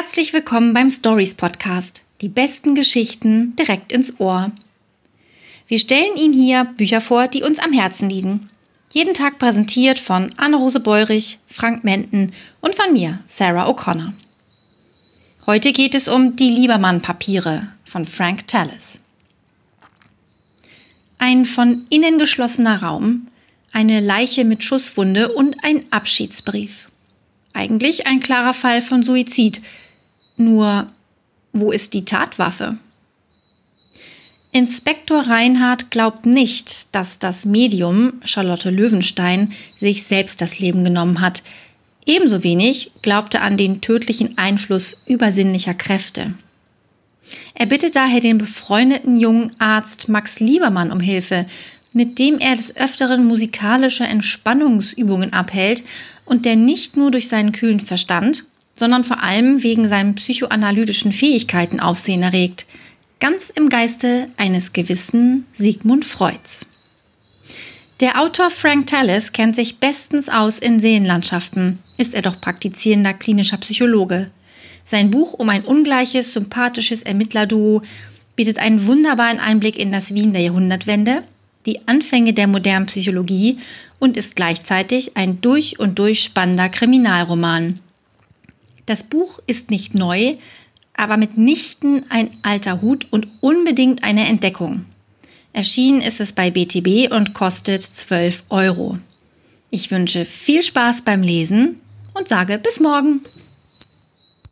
Herzlich willkommen beim Stories Podcast. Die besten Geschichten direkt ins Ohr. Wir stellen Ihnen hier Bücher vor, die uns am Herzen liegen. Jeden Tag präsentiert von Anne-Rose Beurich, Frank Menten und von mir, Sarah O'Connor. Heute geht es um Die Liebermann-Papiere von Frank Tallis. Ein von innen geschlossener Raum, eine Leiche mit Schusswunde und ein Abschiedsbrief. Eigentlich ein klarer Fall von Suizid. Nur, wo ist die Tatwaffe? Inspektor Reinhardt glaubt nicht, dass das Medium Charlotte Löwenstein sich selbst das Leben genommen hat. Ebenso wenig glaubt er an den tödlichen Einfluss übersinnlicher Kräfte. Er bittet daher den befreundeten jungen Arzt Max Liebermann um Hilfe, mit dem er des Öfteren musikalische Entspannungsübungen abhält und der nicht nur durch seinen kühlen Verstand, sondern vor allem wegen seinen psychoanalytischen Fähigkeiten Aufsehen erregt, ganz im Geiste eines gewissen Sigmund Freuds. Der Autor Frank Tallis kennt sich bestens aus in Seenlandschaften, ist er doch praktizierender klinischer Psychologe. Sein Buch um ein ungleiches, sympathisches Ermittlerduo bietet einen wunderbaren Einblick in das Wien der Jahrhundertwende, die Anfänge der modernen Psychologie und ist gleichzeitig ein durch und durch spannender Kriminalroman. Das Buch ist nicht neu, aber mitnichten ein alter Hut und unbedingt eine Entdeckung. Erschienen ist es bei BTB und kostet 12 Euro. Ich wünsche viel Spaß beim Lesen und sage bis morgen.